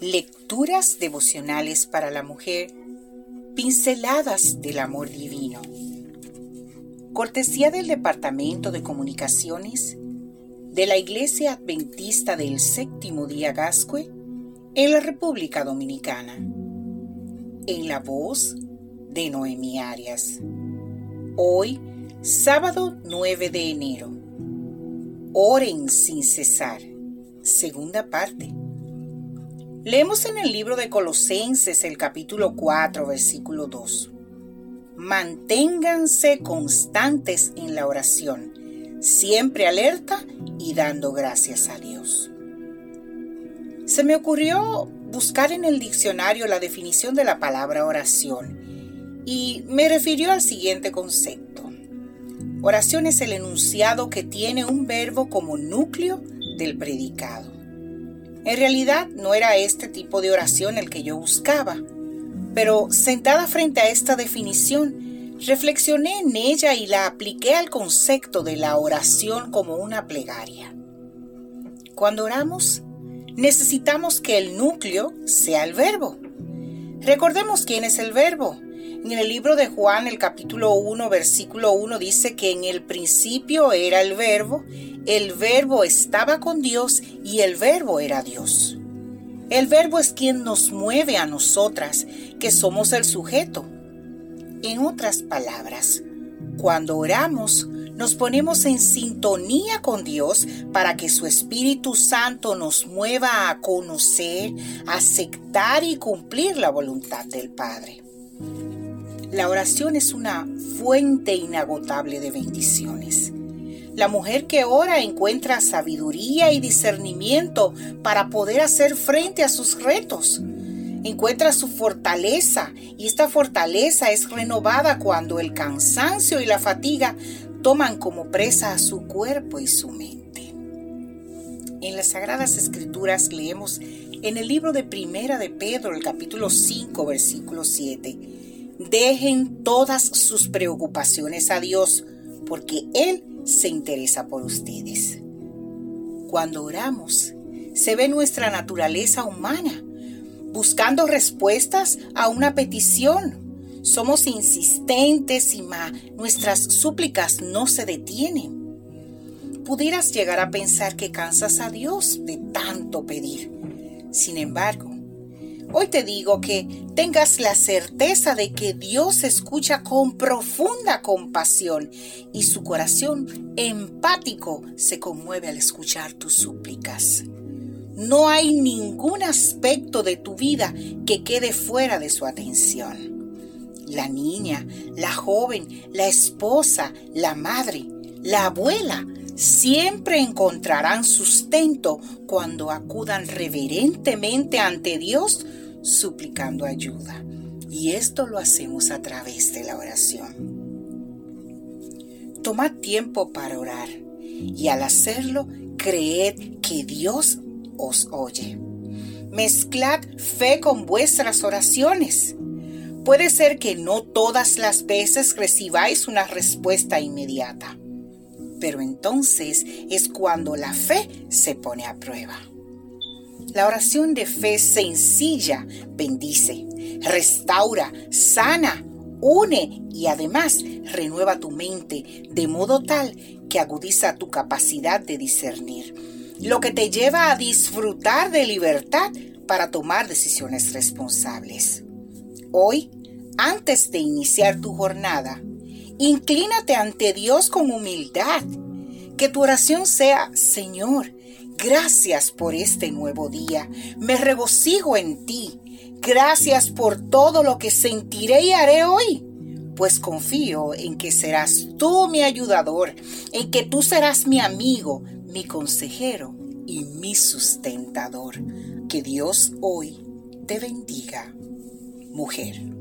Lecturas devocionales para la mujer, pinceladas del amor divino. Cortesía del Departamento de Comunicaciones de la Iglesia Adventista del Séptimo Día Gascue en la República Dominicana. En la voz de Noemi Arias. Hoy, sábado 9 de enero. Oren sin cesar. Segunda parte. Leemos en el libro de Colosenses el capítulo 4, versículo 2. Manténganse constantes en la oración, siempre alerta y dando gracias a Dios. Se me ocurrió buscar en el diccionario la definición de la palabra oración y me refirió al siguiente concepto. Oración es el enunciado que tiene un verbo como núcleo del predicado. En realidad no era este tipo de oración el que yo buscaba, pero sentada frente a esta definición, reflexioné en ella y la apliqué al concepto de la oración como una plegaria. Cuando oramos, necesitamos que el núcleo sea el verbo. Recordemos quién es el verbo. En el libro de Juan, el capítulo 1, versículo 1 dice que en el principio era el verbo el verbo estaba con Dios y el verbo era Dios. El verbo es quien nos mueve a nosotras, que somos el sujeto. En otras palabras, cuando oramos, nos ponemos en sintonía con Dios para que su Espíritu Santo nos mueva a conocer, aceptar y cumplir la voluntad del Padre. La oración es una fuente inagotable de bendiciones. La mujer que ora encuentra sabiduría y discernimiento para poder hacer frente a sus retos. Encuentra su fortaleza y esta fortaleza es renovada cuando el cansancio y la fatiga toman como presa a su cuerpo y su mente. En las Sagradas Escrituras leemos en el libro de Primera de Pedro, el capítulo 5, versículo 7, Dejen todas sus preocupaciones a Dios, porque Él se interesa por ustedes. Cuando oramos, se ve nuestra naturaleza humana, buscando respuestas a una petición. Somos insistentes y nuestras súplicas no se detienen. Pudieras llegar a pensar que cansas a Dios de tanto pedir. Sin embargo, Hoy te digo que tengas la certeza de que Dios escucha con profunda compasión y su corazón empático se conmueve al escuchar tus súplicas. No hay ningún aspecto de tu vida que quede fuera de su atención. La niña, la joven, la esposa, la madre, la abuela, siempre encontrarán sustento cuando acudan reverentemente ante Dios suplicando ayuda. Y esto lo hacemos a través de la oración. Tomad tiempo para orar y al hacerlo creed que Dios os oye. Mezclad fe con vuestras oraciones. Puede ser que no todas las veces recibáis una respuesta inmediata pero entonces es cuando la fe se pone a prueba. La oración de fe sencilla bendice, restaura, sana, une y además renueva tu mente de modo tal que agudiza tu capacidad de discernir, lo que te lleva a disfrutar de libertad para tomar decisiones responsables. Hoy, antes de iniciar tu jornada, Inclínate ante Dios con humildad. Que tu oración sea, Señor, gracias por este nuevo día. Me regocijo en ti. Gracias por todo lo que sentiré y haré hoy. Pues confío en que serás tú mi ayudador, en que tú serás mi amigo, mi consejero y mi sustentador. Que Dios hoy te bendiga, mujer.